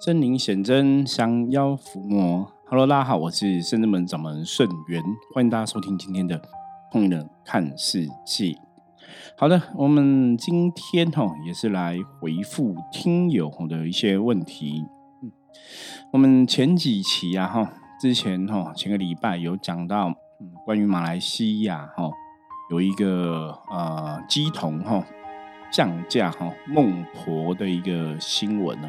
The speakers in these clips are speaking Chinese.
森林显真，降妖伏魔。Hello，大家好，我是圣智门掌门圣元，欢迎大家收听今天的《通人看世界》。好的，我们今天哈也是来回复听友的一些问题。我们前几期啊哈，之前哈前个礼拜有讲到关于马来西亚哈有一个呃鸡童哈降价哈孟婆的一个新闻哦。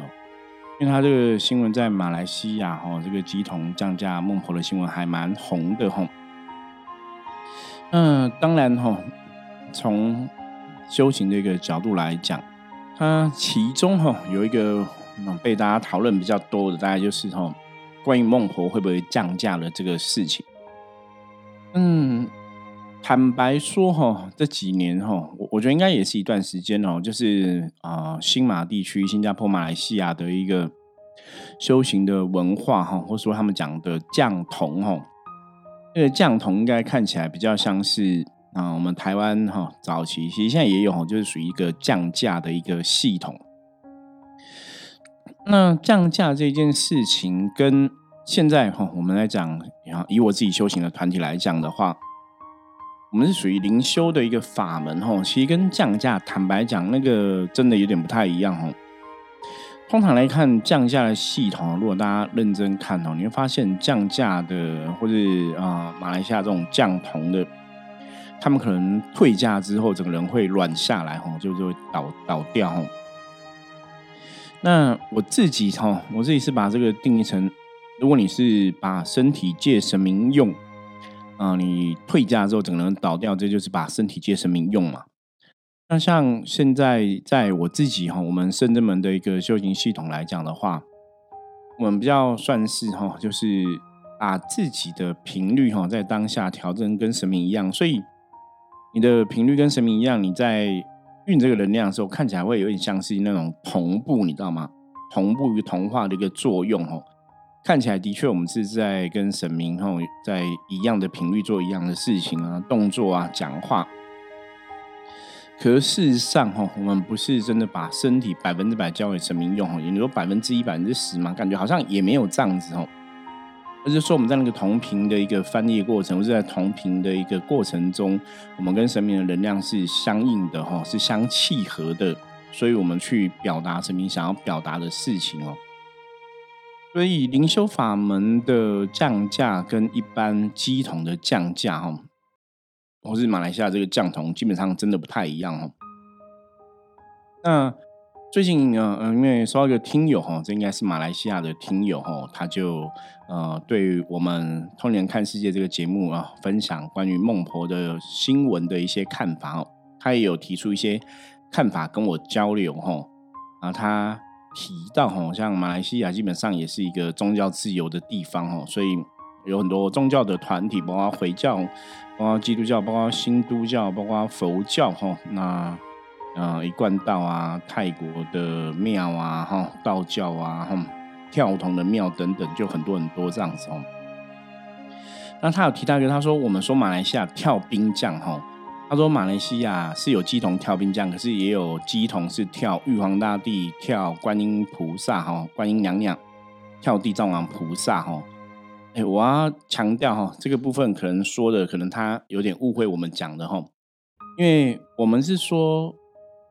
因为他这个新闻在马来西亚哈，这个鸡同降价孟婆的新闻还蛮红的吼。嗯，当然哈，从修行的一个角度来讲，它其中哈有一个被大家讨论比较多的，大概就是哈关于孟婆会不会降价的这个事情。嗯。坦白说，哈，这几年，哈，我我觉得应该也是一段时间哦，就是啊，新马地区、新加坡、马来西亚的一个修行的文化，哈，或者说他们讲的降童，哈，这个降童应该看起来比较像是啊，我们台湾哈早期其实现在也有，就是属于一个降价的一个系统。那降价这件事情，跟现在哈我们来讲，以我自己修行的团体来讲的话。我们是属于灵修的一个法门吼，其实跟降价，坦白讲，那个真的有点不太一样吼。通常来看，降价的系统，如果大家认真看哦，你会发现降价的或者啊马来西亚这种降铜的，他们可能退价之后，整个人会软下来吼，就就会倒倒掉吼。那我自己哈，我自己是把这个定义成，如果你是把身体借神明用。啊，你退价之后整个人倒掉，这就是把身体借神明用嘛。那像现在在我自己哈，我们圣真门的一个修行系统来讲的话，我们比较算是哈，就是把自己的频率哈，在当下调整跟神明一样。所以你的频率跟神明一样，你在运这个能量的时候，看起来会有点像是那种同步，你知道吗？同步于同化的一个作用哦。看起来的确，我们是在跟神明吼在一样的频率做一样的事情啊，动作啊，讲话。可是事实上吼，我们不是真的把身体百分之百交给神明用吼，也说百分之一、百分之十嘛，感觉好像也没有这样子吼。而是说我们在那个同频的一个翻译过程，或者在同频的一个过程中，我们跟神明的能量是相应的吼，是相契合的，所以我们去表达神明想要表达的事情哦。所以灵修法门的降价跟一般机桶的降价哈，或是马来西亚这个降桶，基本上真的不太一样哦。那最近呢，嗯，因为收到一个听友哈，这应该是马来西亚的听友哈，他就呃，对于我们《通年看世界》这个节目啊，分享关于孟婆的新闻的一些看法哦，他也有提出一些看法跟我交流哈，啊，他。提到哈，像马来西亚基本上也是一个宗教自由的地方哈，所以有很多宗教的团体，包括回教、包括基督教、包括新都教、包括佛教哈，那呃一贯道啊、泰国的庙啊哈、道教啊哈、跳童的庙等等，就很多很多这样子哦。那他有提到一个，他说我们说马来西亚跳兵将哈。他说：“马来西亚是有鸡童跳兵将，可是也有鸡童是跳玉皇大帝、跳观音菩萨、哈观音娘娘、跳地藏王菩萨。哈，哎，我要强调哈，这个部分可能说的可能他有点误会我们讲的哈，因为我们是说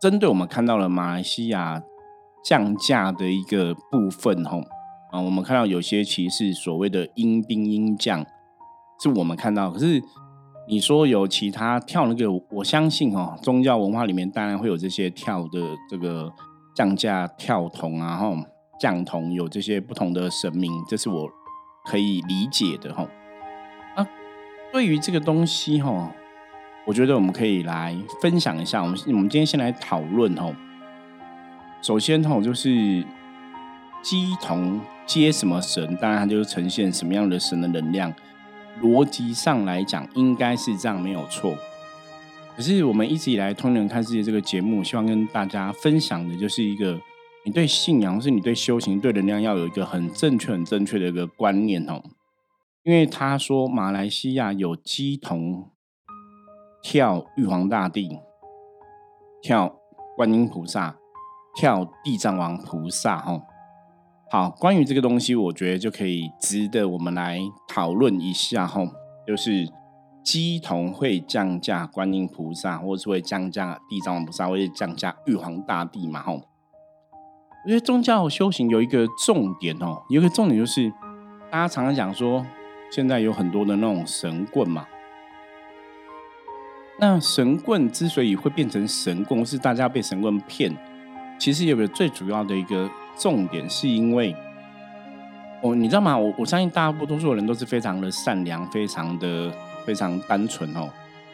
针对我们看到了马来西亚降价的一个部分哈啊，我们看到有些其实所谓的阴兵阴将，是我们看到，可是。”你说有其他跳那个，我相信哦，宗教文化里面当然会有这些跳的这个降价跳童啊，哈，降童有这些不同的神明，这是我可以理解的哈。啊，对于这个东西哈，我觉得我们可以来分享一下。我们我们今天先来讨论哈。首先哈，就是鸡童接什么神，当然它就呈现什么样的神的能量。逻辑上来讲，应该是这样没有错。可是我们一直以来《通人看世界》这个节目，希望跟大家分享的就是一个，你对信仰，或是你对修行、对能量，要有一个很正确、很正确的一个观念哦。因为他说马来西亚有鸡童跳玉皇大帝、跳观音菩萨、跳地藏王菩萨，哈。好，关于这个东西，我觉得就可以值得我们来讨论一下哈，就是鸡同会降价观音菩萨，或是会降价地藏王菩萨，或者降价玉皇大帝嘛哈。我觉得宗教修行有一个重点哦，有一个重点就是大家常常讲说，现在有很多的那种神棍嘛。那神棍之所以会变成神棍，是大家被神棍骗，其实有个最主要的一个。重点是因为，哦，你知道吗？我我相信大部多数人都是非常的善良，非常的非常单纯哦。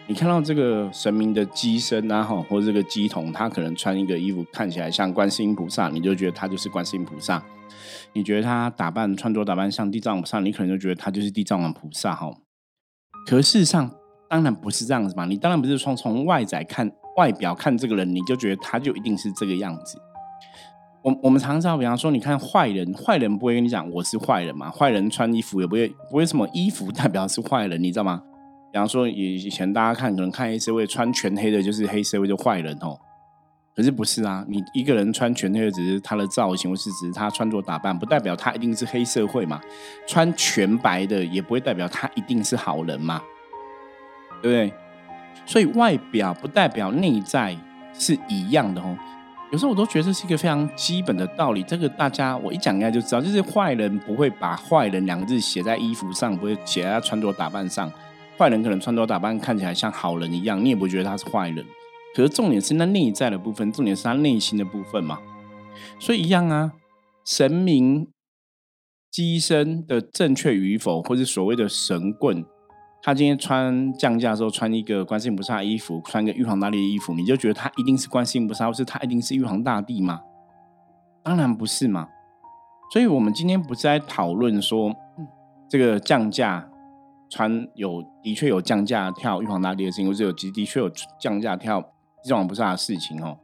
你看到这个神明的机身啊，哈，或者这个机童，他可能穿一个衣服看起来像观世音菩萨，你就觉得他就是观世音菩萨。你觉得他打扮穿着打扮像地藏王菩萨，你可能就觉得他就是地藏王菩萨哈。可事实上，当然不是这样子嘛。你当然不是从从外在看外表看这个人，你就觉得他就一定是这个样子。我我们常常比方说，你看坏人，坏人不会跟你讲我是坏人嘛？坏人穿衣服也不会不会什么衣服代表是坏人，你知道吗？比方说以以前大家看可能看黑社会穿全黑的就是黑社会就坏人哦，可是不是啊？你一个人穿全黑的只是他的造型或是只是他穿着打扮，不代表他一定是黑社会嘛？穿全白的也不会代表他一定是好人嘛？对不对？所以外表不代表内在是一样的哦。有时候我都觉得这是一个非常基本的道理，这个大家我一讲应该就知道，就是坏人不会把“坏人”两个字写在衣服上，不会写在他穿着打扮上。坏人可能穿着打扮看起来像好人一样，你也不会觉得他是坏人。可是重点是那内在的部分，重点是他内心的部分嘛。所以一样啊，神明机身的正确与否，或是所谓的神棍。他今天穿降价的时候穿一个观世音菩萨衣服，穿个玉皇大帝的衣服，你就觉得他一定是观世音菩萨，或是他一定是玉皇大帝吗？当然不是嘛。所以我们今天不是在讨论说这个降价穿有的确有降价跳玉皇大帝的事情，或者有的的确有降价跳地藏王菩萨的事情哦。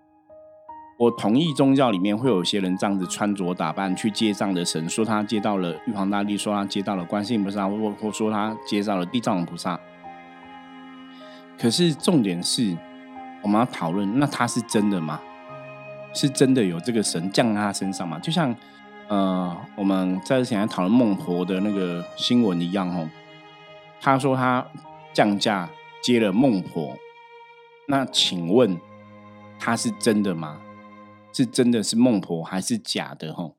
我同意宗教里面会有些人这样子穿着打扮去接这样的神，说他接到了玉皇大帝，说他接到了观世音菩萨，或或说他接到了地藏王菩萨。可是重点是，我们要讨论，那他是真的吗？是真的有这个神降在他身上吗？就像呃，我们在之前讨论孟婆的那个新闻一样哦，他说他降价接了孟婆，那请问他是真的吗？是真的是孟婆还是假的？哈，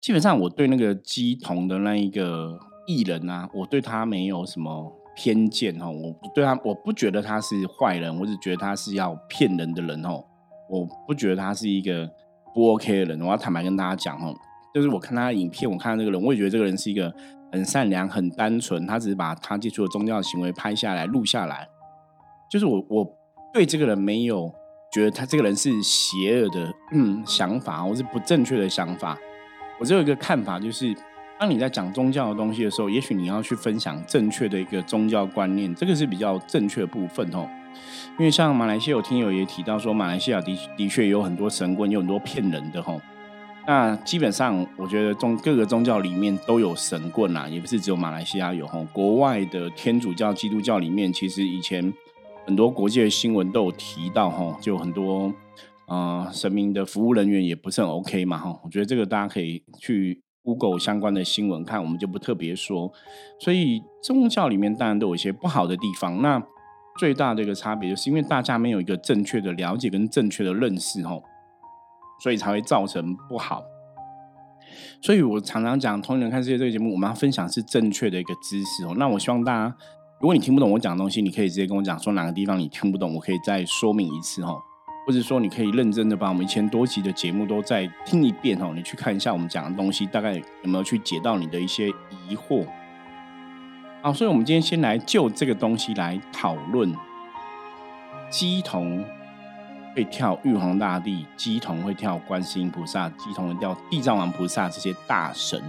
基本上我对那个姬童的那一个艺人啊，我对他没有什么偏见哈。我对他，我不觉得他是坏人，我只觉得他是要骗人的人哦。我不觉得他是一个不 OK 的人。我要坦白跟大家讲哦，就是我看他的影片，我看到这个人，我也觉得这个人是一个很善良、很单纯。他只是把他接触的宗教行为拍下来、录下来。就是我，我对这个人没有。觉得他这个人是邪恶的嗯想法，或是不正确的想法。我只有一个看法，就是当你在讲宗教的东西的时候，也许你要去分享正确的一个宗教观念，这个是比较正确的部分哦。因为像马来西亚有听友也提到说，马来西亚的的确有很多神棍，有很多骗人的吼。那基本上，我觉得宗各个宗教里面都有神棍啦，也不是只有马来西亚有吼。国外的天主教、基督教里面，其实以前。很多国际的新闻都有提到，哈，就很多呃神明的服务人员也不是很 OK 嘛，哈，我觉得这个大家可以去 Google 相关的新闻看，我们就不特别说。所以宗教里面当然都有一些不好的地方，那最大的一个差别就是因为大家没有一个正确的了解跟正确的认识，哈，所以才会造成不好。所以我常常讲《同龄人看世界》这个节目，我们要分享是正确的一个知识哦。那我希望大家。如果你听不懂我讲的东西，你可以直接跟我讲，说哪个地方你听不懂，我可以再说明一次哈，或者说你可以认真的把我们一千多集的节目都再听一遍哦，你去看一下我们讲的东西，大概有没有去解到你的一些疑惑。好，所以我们今天先来就这个东西来讨论，鸡童会跳玉皇大帝，鸡童会跳观世音菩萨，鸡童会跳地藏王菩萨，这些大神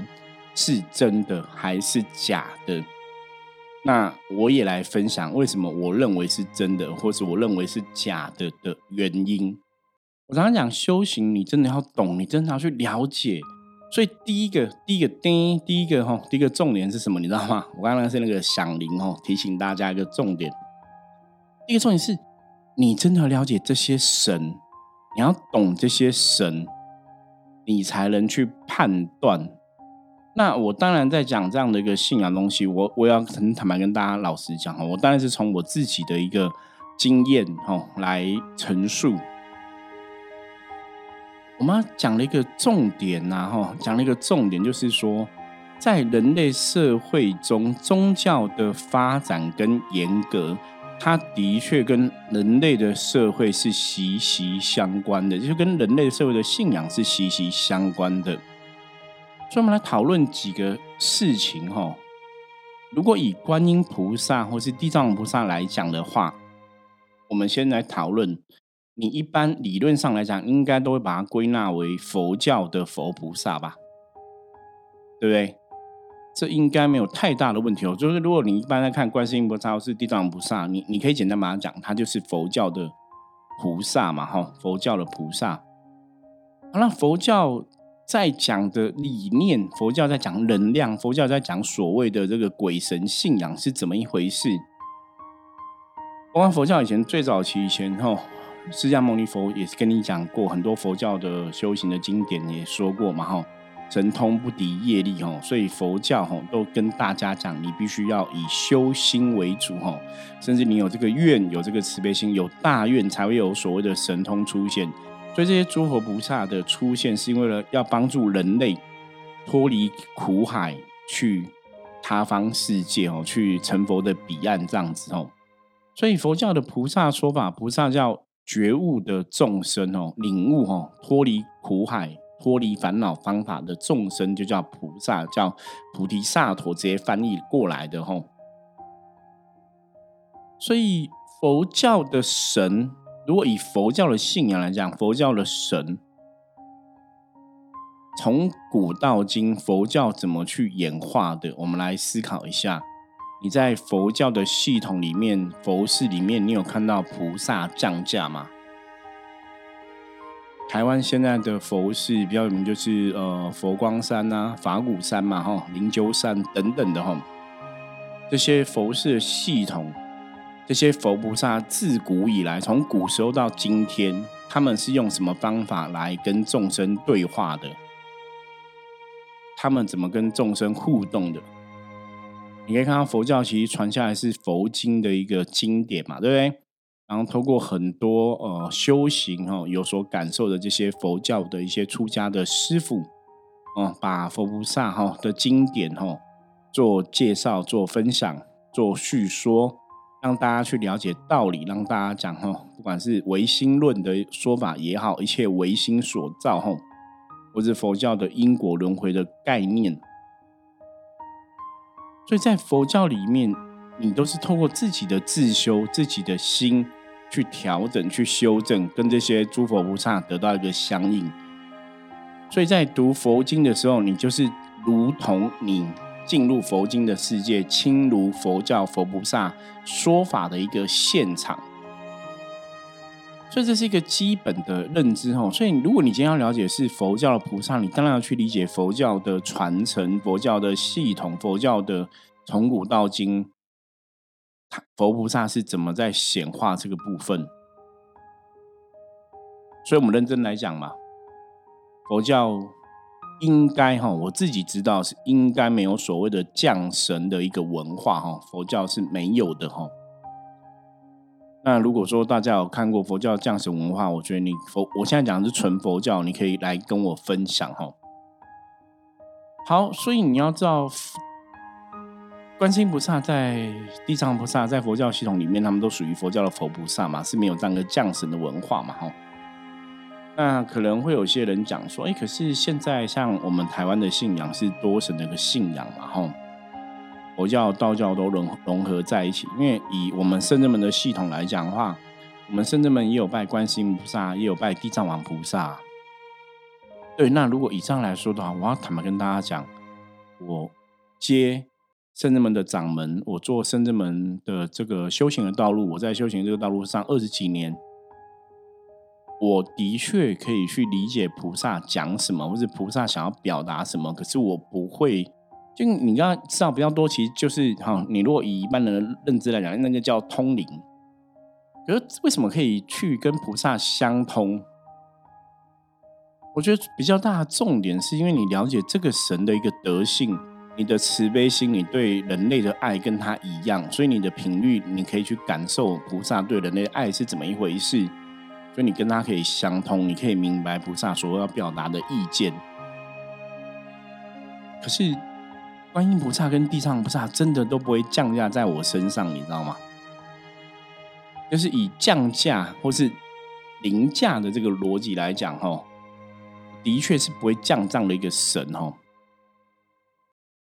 是真的还是假的？那我也来分享为什么我认为是真的，或是我认为是假的的原因。我常常讲修行，你真的要懂，你真的要去了解。所以第一个，第一个第一，第一个哈，第一个重点是什么？你知道吗？我刚刚是那个响铃哦，提醒大家一个重点。第一个重点是，你真的要了解这些神，你要懂这些神，你才能去判断那我当然在讲这样的一个信仰东西，我我要很坦白跟大家老实讲哈，我当然是从我自己的一个经验哈来陈述。我们讲了一个重点呐哈，讲了一个重点就是说，在人类社会中，宗教的发展跟严格，它的确跟人类的社会是息息相关的，就是跟人类社会的信仰是息息相关的。所以，我们来讨论几个事情哈。如果以观音菩萨或是地藏菩萨来讲的话，我们先来讨论。你一般理论上来讲，应该都会把它归纳为佛教的佛菩萨吧？对不对？这应该没有太大的问题哦。就是如果你一般在看观世音菩萨或是地藏菩萨，你你可以简单把它讲，它就是佛教的菩萨嘛，哈，佛教的菩萨。好了，佛教。在讲的理念，佛教在讲能量，佛教在讲所谓的这个鬼神信仰是怎么一回事？包括佛教以前最早期以前吼，释迦牟尼佛也是跟你讲过很多佛教的修行的经典也说过嘛吼，神通不敌业力吼，所以佛教吼都跟大家讲，你必须要以修心为主吼，甚至你有这个愿，有这个慈悲心，有大愿才会有所谓的神通出现。所以这些诸佛菩萨的出现，是因为了要帮助人类脱离苦海，去他方世界哦，去成佛的彼岸这样子哦。所以佛教的菩萨说法，菩萨叫觉悟的众生哦，领悟哦，脱离苦海、脱离烦恼方法的众生，就叫菩萨，叫菩提萨陀，直接翻译过来的吼。所以佛教的神。如果以佛教的信仰来讲，佛教的神，从古到今，佛教怎么去演化的？我们来思考一下。你在佛教的系统里面，佛寺里面，你有看到菩萨降价吗？台湾现在的佛寺比较有名，就是呃佛光山呐、法鼓山嘛、哈灵鹫山等等的哈，这些佛寺系统。这些佛菩萨自古以来，从古时候到今天，他们是用什么方法来跟众生对话的？他们怎么跟众生互动的？你可以看到佛教其实传下来是佛经的一个经典嘛，对不对？然后透过很多呃修行哦有所感受的这些佛教的一些出家的师傅，哦，把佛菩萨哈的经典哈做介绍、做分享、做叙说。让大家去了解道理，让大家讲哈，不管是唯心论的说法也好，一切唯心所造哈，或是佛教的因果轮回的概念。所以在佛教里面，你都是透过自己的自修、自己的心去调整、去修正，跟这些诸佛菩萨得到一个相应。所以在读佛经的时候，你就是如同你。进入佛经的世界，亲如佛教佛菩萨说法的一个现场，所以这是一个基本的认知哦。所以，如果你今天要了解是佛教的菩萨，你当然要去理解佛教的传承、佛教的系统、佛教的从古到今，佛菩萨是怎么在显化这个部分。所以我们认真来讲嘛，佛教。应该哈，我自己知道是应该没有所谓的降神的一个文化哈，佛教是没有的哈。那如果说大家有看过佛教降神文化，我觉得你佛，我现在讲的是纯佛教，你可以来跟我分享哈。好，所以你要知道，观世音菩萨在地藏菩萨在佛教系统里面，他们都属于佛教的佛菩萨嘛，是没有这样的降神的文化嘛哈。那可能会有些人讲说，哎，可是现在像我们台湾的信仰是多神的一个信仰嘛，吼，佛教、道教都融融合在一起。因为以我们圣人们的系统来讲的话，我们圣人们也有拜观世音菩萨，也有拜地藏王菩萨。对，那如果以上来说的话，我要坦白跟大家讲，我接圣人们的掌门，我做圣人们的这个修行的道路，我在修行这个道路上二十几年。我的确可以去理解菩萨讲什么，或者菩萨想要表达什么，可是我不会。就你刚刚知道比较多，其实就是哈，你如果以一般人的认知来讲，那个叫通灵。可是为什么可以去跟菩萨相通？我觉得比较大的重点是因为你了解这个神的一个德性，你的慈悲心，你对人类的爱跟他一样，所以你的频率你可以去感受菩萨对人类的爱是怎么一回事，所以你跟他可以相通，你可以明白菩萨所要表达的意见。可是观音菩萨跟地藏菩萨真的都不会降价在我身上，你知道吗？就是以降价或是凌驾的这个逻辑来讲，哈。的确是不会降账的一个神哦，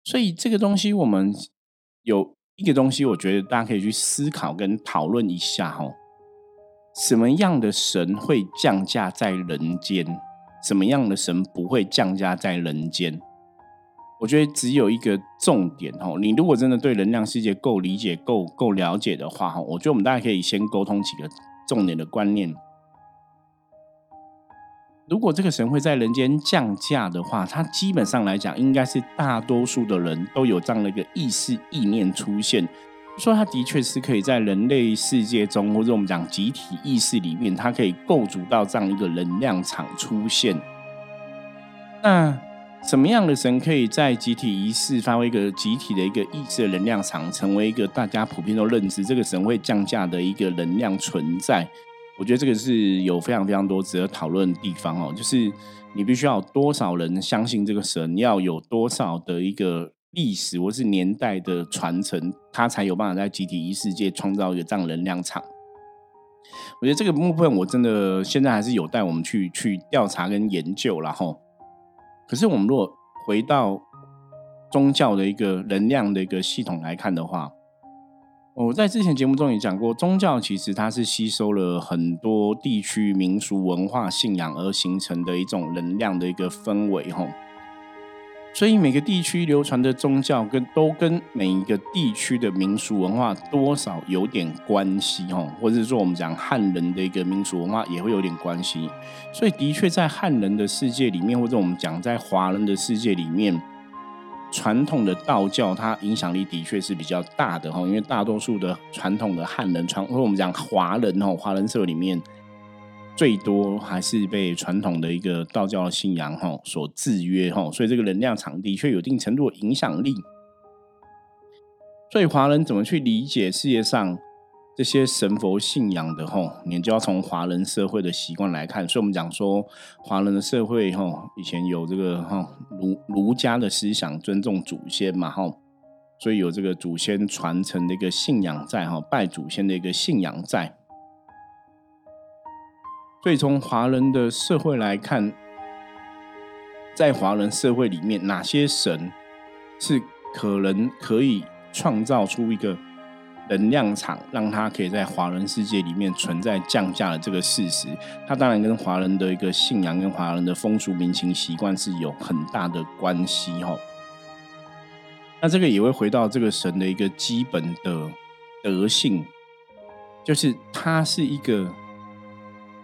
所以这个东西我们有一个东西，我觉得大家可以去思考跟讨论一下哈，什么样的神会降价在人间？什么样的神不会降价在人间？我觉得只有一个重点哦，你如果真的对能量世界够理解、够够了解的话哈，我觉得我们大家可以先沟通几个重点的观念。如果这个神会在人间降价的话，它基本上来讲，应该是大多数的人都有这样的一个意识意念出现，说它的确是可以在人类世界中，或者我们讲集体意识里面，它可以构筑到这样一个能量场出现。那什么样的神可以在集体仪式发挥一个集体的一个意识的能量场，成为一个大家普遍都认知这个神会降价的一个能量存在？我觉得这个是有非常非常多值得讨论的地方哦，就是你必须要多少人相信这个神，要有多少的一个历史或是年代的传承，他才有办法在集体意识界创造一个这样能量场。我觉得这个部分我真的现在还是有待我们去去调查跟研究，然后，可是我们如果回到宗教的一个能量的一个系统来看的话。我在之前节目中也讲过，宗教其实它是吸收了很多地区民俗文化信仰而形成的一种能量的一个氛围，吼。所以每个地区流传的宗教跟都跟每一个地区的民俗文化多少有点关系，哦，或者是说我们讲汉人的一个民俗文化也会有点关系。所以的确在汉人的世界里面，或者我们讲在华人的世界里面。传统的道教，它影响力的确是比较大的哈，因为大多数的传统的汉人传，或者我们讲华人哈，华人社里面最多还是被传统的一个道教信仰哈所制约哈，所以这个能量场的确有一定程度的影响力。所以华人怎么去理解世界上？这些神佛信仰的吼，你就要从华人社会的习惯来看。所以，我们讲说，华人的社会吼，以前有这个吼儒儒家的思想，尊重祖先嘛吼，所以有这个祖先传承的一个信仰在哈，拜祖先的一个信仰在。所以，从华人的社会来看，在华人社会里面，哪些神是可能可以创造出一个？能量场让它可以在华人世界里面存在降价的这个事实，它当然跟华人的一个信仰跟华人的风俗民情习惯是有很大的关系哈。那这个也会回到这个神的一个基本的德性，就是他是一个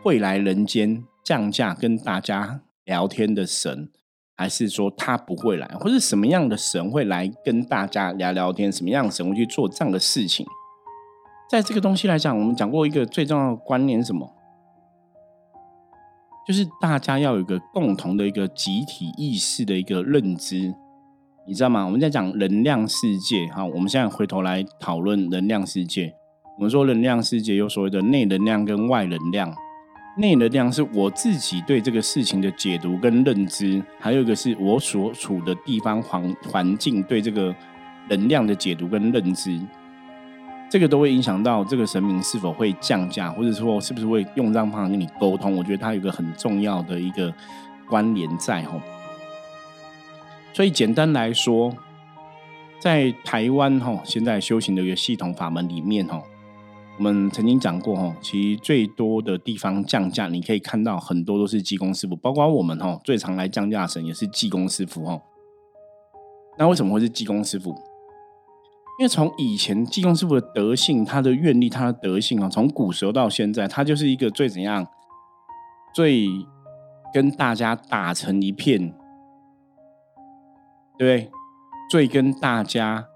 会来人间降价跟大家聊天的神。还是说他不会来，或者什么样的神会来跟大家聊聊天？什么样的神会去做这样的事情？在这个东西来讲，我们讲过一个最重要的观念，什么？就是大家要有一个共同的一个集体意识的一个认知，你知道吗？我们在讲能量世界，哈，我们现在回头来讨论能量世界。我们说能量世界有所谓的内能量跟外能量。内能量是我自己对这个事情的解读跟认知，还有一个是我所处的地方环环境对这个能量的解读跟认知，这个都会影响到这个神明是否会降价，或者说是不是会用这样方法跟你沟通。我觉得它有一个很重要的一个关联在吼。所以简单来说，在台湾吼现在修行的一个系统法门里面吼。我们曾经讲过哈，其实最多的地方降价，你可以看到很多都是济公师傅，包括我们哈，最常来降价神也是济公师傅哈。那为什么会是济公师傅？因为从以前济公师傅的德性、他的愿力、他的德性啊，从古时候到现在，他就是一个最怎样、最跟大家打成一片，对不对？最跟大家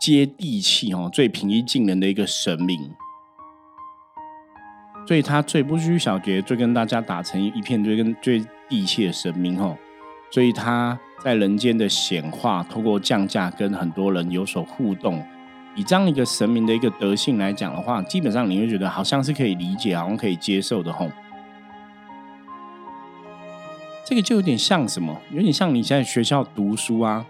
接地气哦，最平易近人的一个神明。所以他最不拘小节，最跟大家打成一片，最跟最地气的神明吼，所以他在人间的显化，透过降价跟很多人有所互动。以这样一个神明的一个德性来讲的话，基本上你会觉得好像是可以理解，好像可以接受的吼。这个就有点像什么？有点像你在学校读书啊，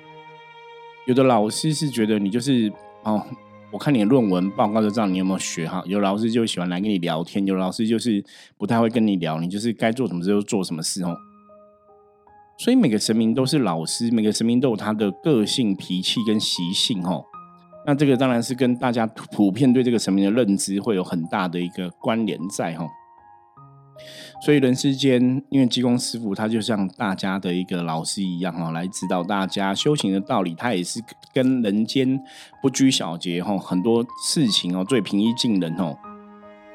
有的老师是觉得你就是哦，我看你的论文报告就知道你有没有学哈。有老师就喜欢来跟你聊天，有老师就是不太会跟你聊，你就是该做什么事就做什么事哦。所以每个神明都是老师，每个神明都有他的个性、脾气跟习性哦。那这个当然是跟大家普遍对这个神明的认知会有很大的一个关联在哈。所以人世间，因为济公师傅他就像大家的一个老师一样哈，来指导大家修行的道理。他也是跟人间不拘小节哈，很多事情哦最平易近人哦。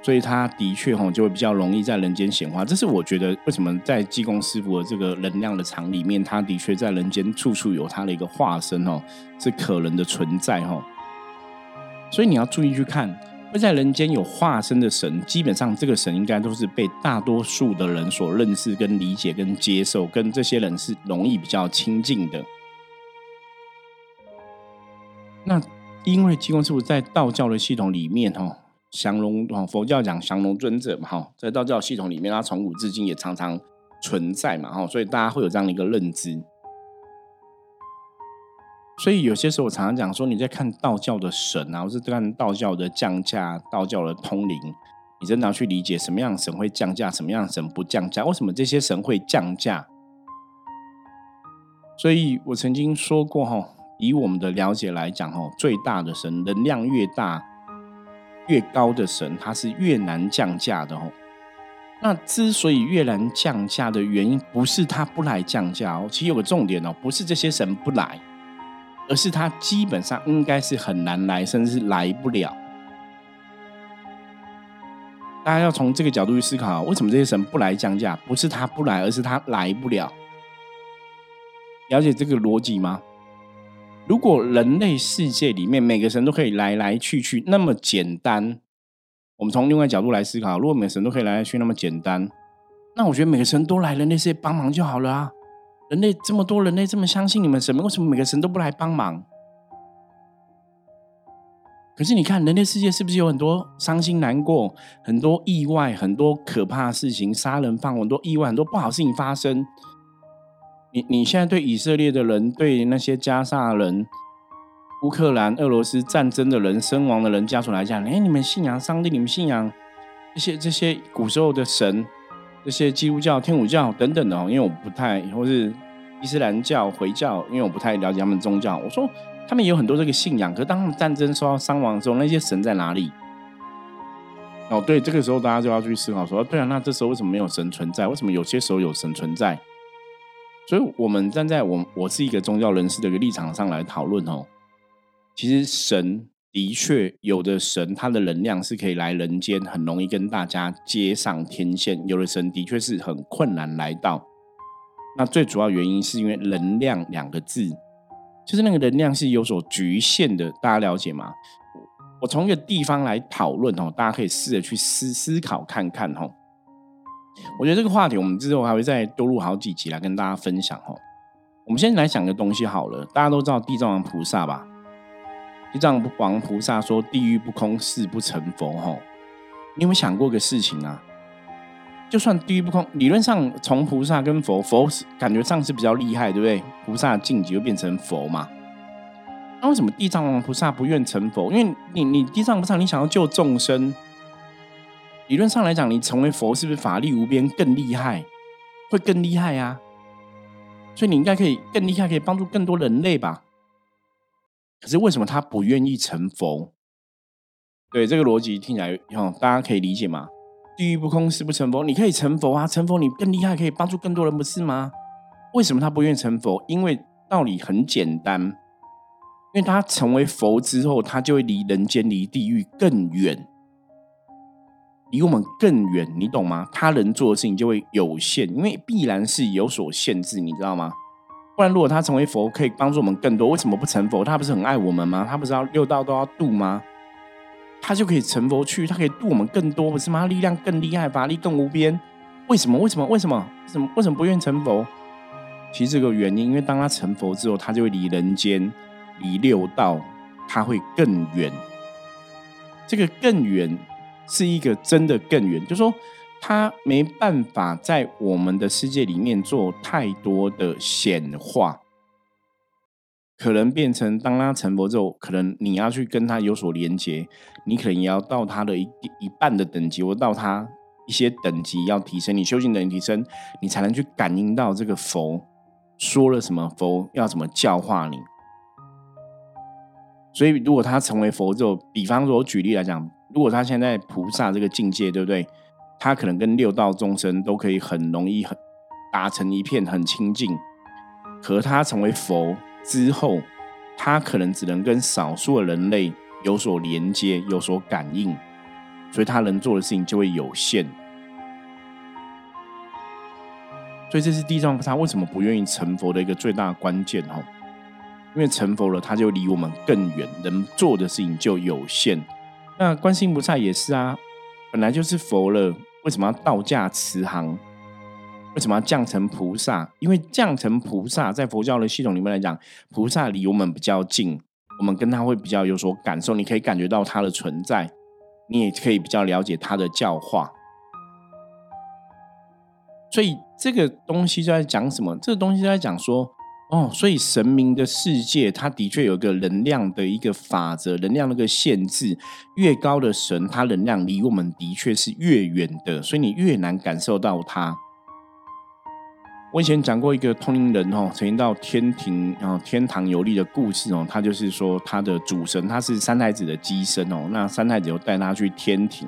所以他的确哈就会比较容易在人间显化。这是我觉得为什么在济公师傅的这个能量的场里面，他的确在人间处处有他的一个化身哦，是可能的存在哈。所以你要注意去看，在人间有化身的神，基本上这个神应该都是被大多数的人所认识、跟理解、跟接受，跟这些人是容易比较亲近的。那因为济公师傅在道教的系统里面，哈，降龙哦，佛教讲降龙尊者嘛，哈，在道教系统里面，他从古至今也常常存在嘛，哈，所以大家会有这样的一个认知。所以有些时候我常常讲说，你在看道教的神啊，或是看道教的降价、道教的通灵，你真的要去理解什么样神会降价，什么样神不降价，为什么这些神会降价？所以我曾经说过哈，以我们的了解来讲哈，最大的神能量越大、越高的神，它是越难降价的哦。那之所以越难降价的原因，不是他不来降价哦，其实有个重点哦，不是这些神不来。而是他基本上应该是很难来，甚至是来不了。大家要从这个角度去思考，为什么这些神不来降价？不是他不来，而是他来不了。了解这个逻辑吗？如果人类世界里面每个神都可以来来去去那么简单，我们从另外角度来思考，如果每个神都可以来来去那么简单，那我觉得每个神都来人类世界帮忙就好了啊。人类这么多，人类这么相信你们神，为什么每个神都不来帮忙？可是你看，人类世界是不是有很多伤心难过、很多意外、很多可怕的事情、杀人放火、很多意外、很多不好事情发生？你你现在对以色列的人、对那些加沙人、乌克兰、俄罗斯战争的人、身亡的人家属来讲，哎，你们信仰上帝，你们信仰这些这些古时候的神？这些基督教、天主教等等的哦，因为我不太，或是伊斯兰教、回教，因为我不太了解他们宗教。我说他们有很多这个信仰，可是当他们战争受到伤亡的时候，那些神在哪里？哦，对，这个时候大家就要去思考说，对啊，那这时候为什么没有神存在？为什么有些时候有神存在？所以，我们站在我我是一个宗教人士的一个立场上来讨论哦，其实神。的确，有的神他的能量是可以来人间，很容易跟大家接上天线；有的神的确是很困难来到。那最主要原因是因为“能量”两个字，就是那个能量是有所局限的。大家了解吗？我从一个地方来讨论哦，大家可以试着去思思考看看哦。我觉得这个话题我们之后还会再多录好几集来跟大家分享哦。我们先来讲个东西好了，大家都知道地藏王菩萨吧？地藏王菩萨说：“地狱不空，誓不成佛。”吼，你有没有想过个事情啊？就算地狱不空，理论上从菩萨跟佛，佛感觉上是比较厉害，对不对？菩萨晋级又变成佛嘛？那为什么地藏王菩萨不愿成佛？因为你，你地藏菩萨，你想要救众生，理论上来讲，你成为佛是不是法力无边，更厉害，会更厉害啊？所以你应该可以更厉害，可以帮助更多人类吧？可是为什么他不愿意成佛？对这个逻辑听起来，哈，大家可以理解吗？地狱不空，誓不成佛。你可以成佛啊，成佛你更厉害，可以帮助更多人，不是吗？为什么他不愿意成佛？因为道理很简单，因为他成为佛之后，他就会离人间、离地狱更远，离我们更远，你懂吗？他能做的事情就会有限，因为必然是有所限制，你知道吗？不然，如果他成为佛，可以帮助我们更多，为什么不成佛？他不是很爱我们吗？他不是要六道都要度吗？他就可以成佛去，他可以度我们更多，不是吗？力量更厉害，法力更无边，为什么？为什么？为什么？为什么？为什么不愿意成佛？其实这个原因，因为当他成佛之后，他就会离人间、离六道，他会更远。这个更远是一个真的更远，就说他没办法在我们的世界里面做太多的显化，可能变成当他成佛之后，可能你要去跟他有所连接，你可能也要到他的一一半的等级，或到他。一些等级要提升，你修行等级提升，你才能去感应到这个佛说了什么，佛要怎么教化你。所以，如果他成为佛之后，比方说，我举例来讲，如果他现在菩萨这个境界，对不对？他可能跟六道众生都可以很容易很达成一片很亲近。可他成为佛之后，他可能只能跟少数的人类有所连接，有所感应。所以他能做的事情就会有限，所以这是地藏菩萨为什么不愿意成佛的一个最大关键哦。因为成佛了，他就离我们更远，能做的事情就有限。那观世音菩萨也是啊，本来就是佛了，为什么要道驾慈航？为什么要降成菩萨？因为降成菩萨在佛教的系统里面来讲，菩萨离我们比较近，我们跟他会比较有所感受，你可以感觉到他的存在。你也可以比较了解他的教化，所以这个东西就在讲什么？这个东西在讲说，哦，所以神明的世界，它的确有一个能量的一个法则，能量那个限制，越高的神，它能量离我们的确是越远的，所以你越难感受到它。我以前讲过一个通灵人哦，曾经到天庭啊天堂游历的故事哦，他就是说他的主神他是三太子的机身哦，那三太子就带他去天庭，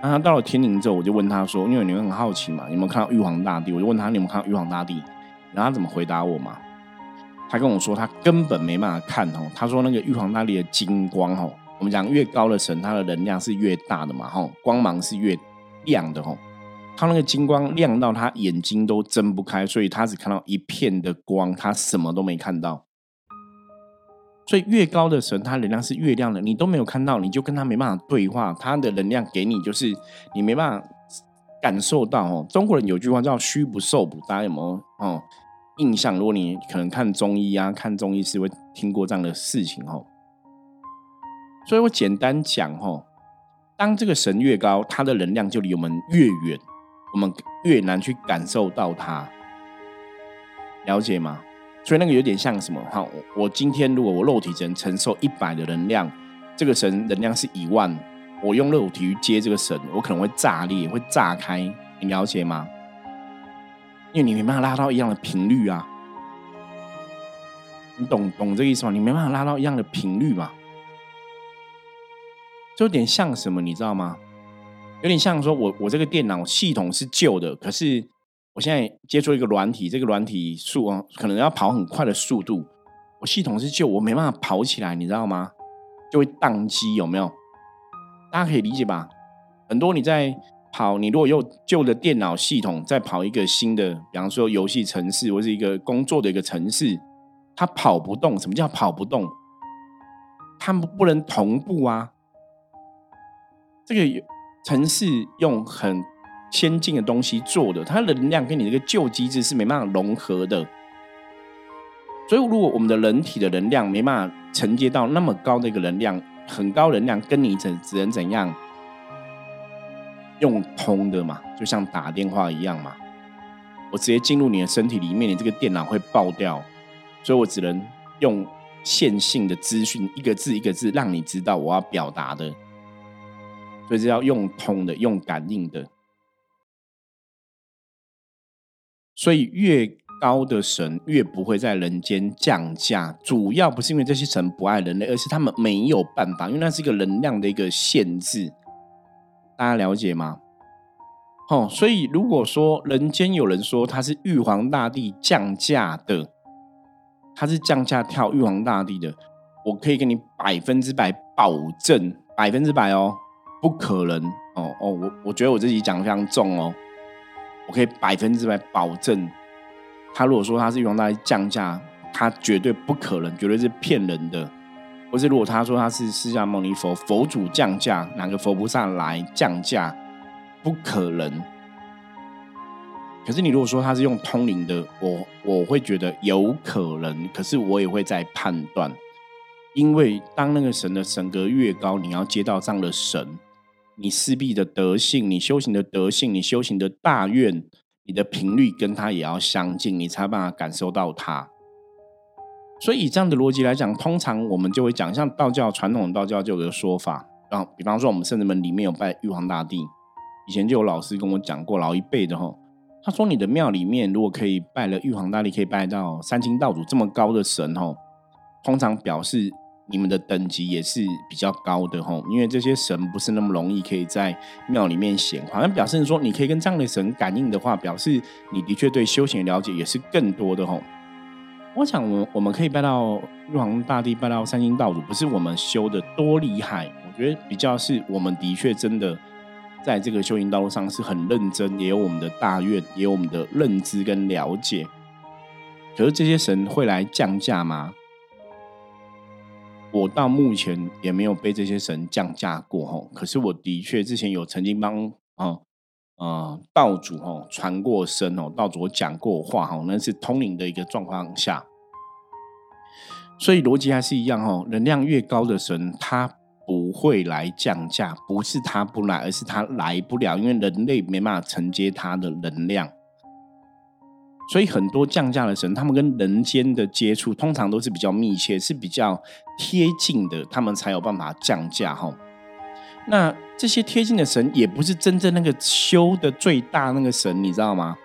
那他到了天庭之后，我就问他说，因为你们很好奇嘛，有没有看到玉皇大帝？我就问他，你有没有看到玉皇大帝？然后他怎么回答我嘛？他跟我说他根本没办法看哦，他说那个玉皇大帝的金光哦，我们讲越高的神，他的能量是越大的嘛，吼，光芒是越亮的吼。他那个金光亮到他眼睛都睁不开，所以他只看到一片的光，他什么都没看到。所以越高的神，他能量是越亮的，你都没有看到，你就跟他没办法对话。他的能量给你，就是你没办法感受到哦。中国人有句话叫“虚不受补”，大家有没有哦印象？如果你可能看中医啊，看中医是会听过这样的事情哦。所以我简单讲哦，当这个神越高，它的能量就离我们越远。我们越难去感受到它，了解吗？所以那个有点像什么？哈，我今天如果我肉体只能承受一百的能量，这个神能量是一万，我用肉体去接这个神，我可能会炸裂，会炸开，你了解吗？因为你没办法拉到一样的频率啊，你懂懂这个意思吗？你没办法拉到一样的频率嘛，就有点像什么，你知道吗？有点像说，我我这个电脑系统是旧的，可是我现在接触一个软体，这个软体速啊，可能要跑很快的速度。我系统是旧，我没办法跑起来，你知道吗？就会宕机，有没有？大家可以理解吧？很多你在跑，你如果用旧的电脑系统再跑一个新的，比方说游戏城市或是一个工作的一个城市，它跑不动。什么叫跑不动？它们不能同步啊。这个。城市用很先进的东西做的，它能量跟你这个旧机制是没办法融合的。所以，如果我们的人体的能量没办法承接到那么高的一个能量，很高能量跟你怎只能怎样用通的嘛？就像打电话一样嘛，我直接进入你的身体里面，你这个电脑会爆掉，所以我只能用线性的资讯，一个字一个字让你知道我要表达的。所以是要用通的，用感应的。所以越高的神越不会在人间降价，主要不是因为这些神不爱人类，而是他们没有办法，因为那是一个能量的一个限制。大家了解吗？哦，所以如果说人间有人说他是玉皇大帝降价的，他是降价跳玉皇大帝的，我可以跟你百分之百保证，百分之百哦。不可能哦哦，我我觉得我自己讲的非常重哦，我可以百分之百保证，他如果说他是玉皇大帝降价，他绝对不可能，绝对是骗人的。或是如果他说他是释迦牟尼佛佛祖降价，哪个佛菩萨来降价，不可能。可是你如果说他是用通灵的，我我会觉得有可能，可是我也会在判断，因为当那个神的神格越高，你要接到这样的神，你势必的德性，你修行的德性，你修行的大愿，你的频率跟他也要相近，你才有办法感受到他。所以以这样的逻辑来讲，通常我们就会讲，像道教传统道教就有个说法，然后比方说我们圣人门里面有拜玉皇大帝，以前就有老师跟我讲过，老一辈的哈。他说：“你的庙里面如果可以拜了玉皇大帝，可以拜到三清道祖这么高的神吼，通常表示你们的等级也是比较高的吼，因为这些神不是那么容易可以在庙里面显化。那表示说，你可以跟这样的神感应的话，表示你的确对修行了解也是更多的吼。我想，我们我们可以拜到玉皇大帝，拜到三清道祖，不是我们修的多厉害，我觉得比较是我们的确真的。”在这个修行道路上是很认真，也有我们的大愿，也有我们的认知跟了解。可是这些神会来降价吗？我到目前也没有被这些神降价过吼。可是我的确之前有曾经帮哦呃道主哦传过声哦，道主讲过话哦，那是通灵的一个状况下。所以逻辑还是一样哦，能量越高的神，他。不会来降价，不是他不来，而是他来不了，因为人类没办法承接他的能量。所以很多降价的神，他们跟人间的接触通常都是比较密切，是比较贴近的，他们才有办法降价哈。那这些贴近的神，也不是真正那个修的最大那个神，你知道吗？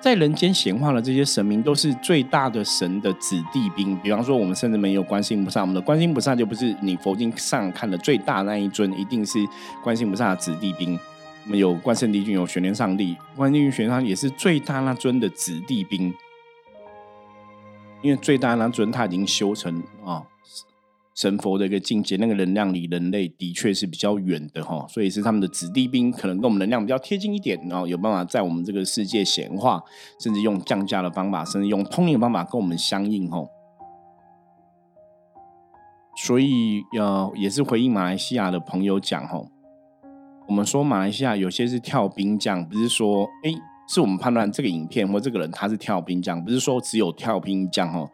在人间显化的这些神明，都是最大的神的子弟兵。比方说，我们甚至没有观世音菩萨，我们的观世音菩萨就不是你佛经上看的最大那一尊，一定是观世音菩萨的子弟兵。我们有观圣帝君，有玄天上帝，观世音玄天上帝也是最大那尊的子弟兵，因为最大那尊他已经修成啊。神佛的一个境界，那个能量离人类的确是比较远的哈，所以是他们的子弟兵，可能跟我们能量比较贴近一点，然后有办法在我们这个世界显化，甚至用降价的方法，甚至用通灵的方法跟我们相应哈。所以要也是回应马来西亚的朋友讲哈，我们说马来西亚有些是跳兵将，不是说哎，是我们判断这个影片或这个人他是跳兵将，不是说只有跳兵将哦，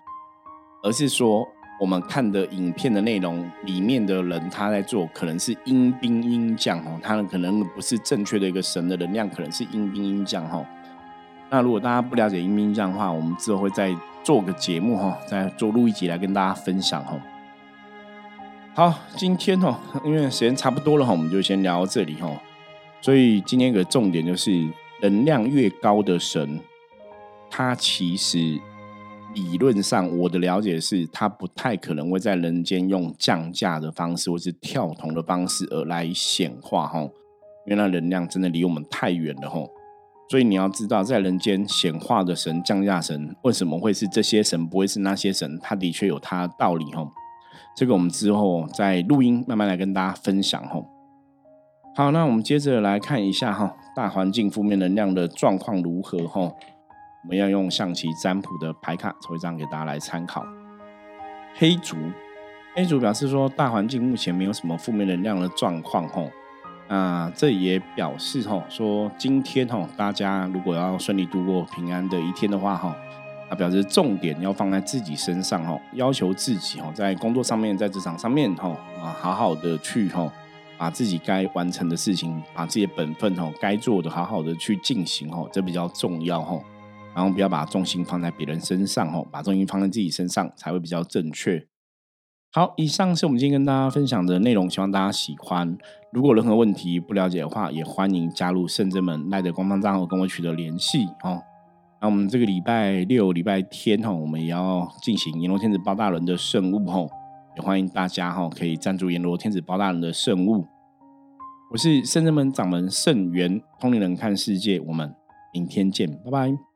而是说。我们看的影片的内容里面的人，他在做可能是阴兵阴将哦，他可能不是正确的一个神的能量，可能是阴兵阴将哈。那如果大家不了解阴兵阴将的话，我们之后会再做个节目哈，再做录一集来跟大家分享哈。好，今天哦，因为时间差不多了哈，我们就先聊到这里哈。所以今天一个重点就是，能量越高的神，他其实。理论上，我的了解是，他不太可能会在人间用降价的方式，或是跳铜的方式而来显化哈，因为那能量真的离我们太远了哈。所以你要知道，在人间显化的神、降价神，为什么会是这些神，不会是那些神？他的确有他的道理哈。这个我们之后在录音慢慢来跟大家分享哈。好，那我们接着来看一下哈，大环境负面能量的状况如何哈。我们要用象棋占卜的牌卡抽一张给大家来参考。黑竹，黑竹表示说，大环境目前没有什么负面能量的状况吼。那这也表示吼，说今天吼，大家如果要顺利度过平安的一天的话吼，啊，表示重点要放在自己身上吼，要求自己吼，在工作上面，在职场上面吼，啊，好好的去吼，把自己该完成的事情，把自己的本分吼，该做的好好的去进行吼，这比较重要吼。然后不要把重心放在别人身上哦，把重心放在自己身上才会比较正确。好，以上是我们今天跟大家分享的内容，希望大家喜欢。如果任何问题不了解的话，也欢迎加入圣真门赖的官方账号跟我取得联系哦。那我们这个礼拜六、礼拜天哈，我们也要进行阎罗天子包大人的圣物哈，也欢迎大家哈可以赞助阎罗天子包大人的圣物。我是圣真门掌门圣元通灵人看世界，我们明天见，拜拜。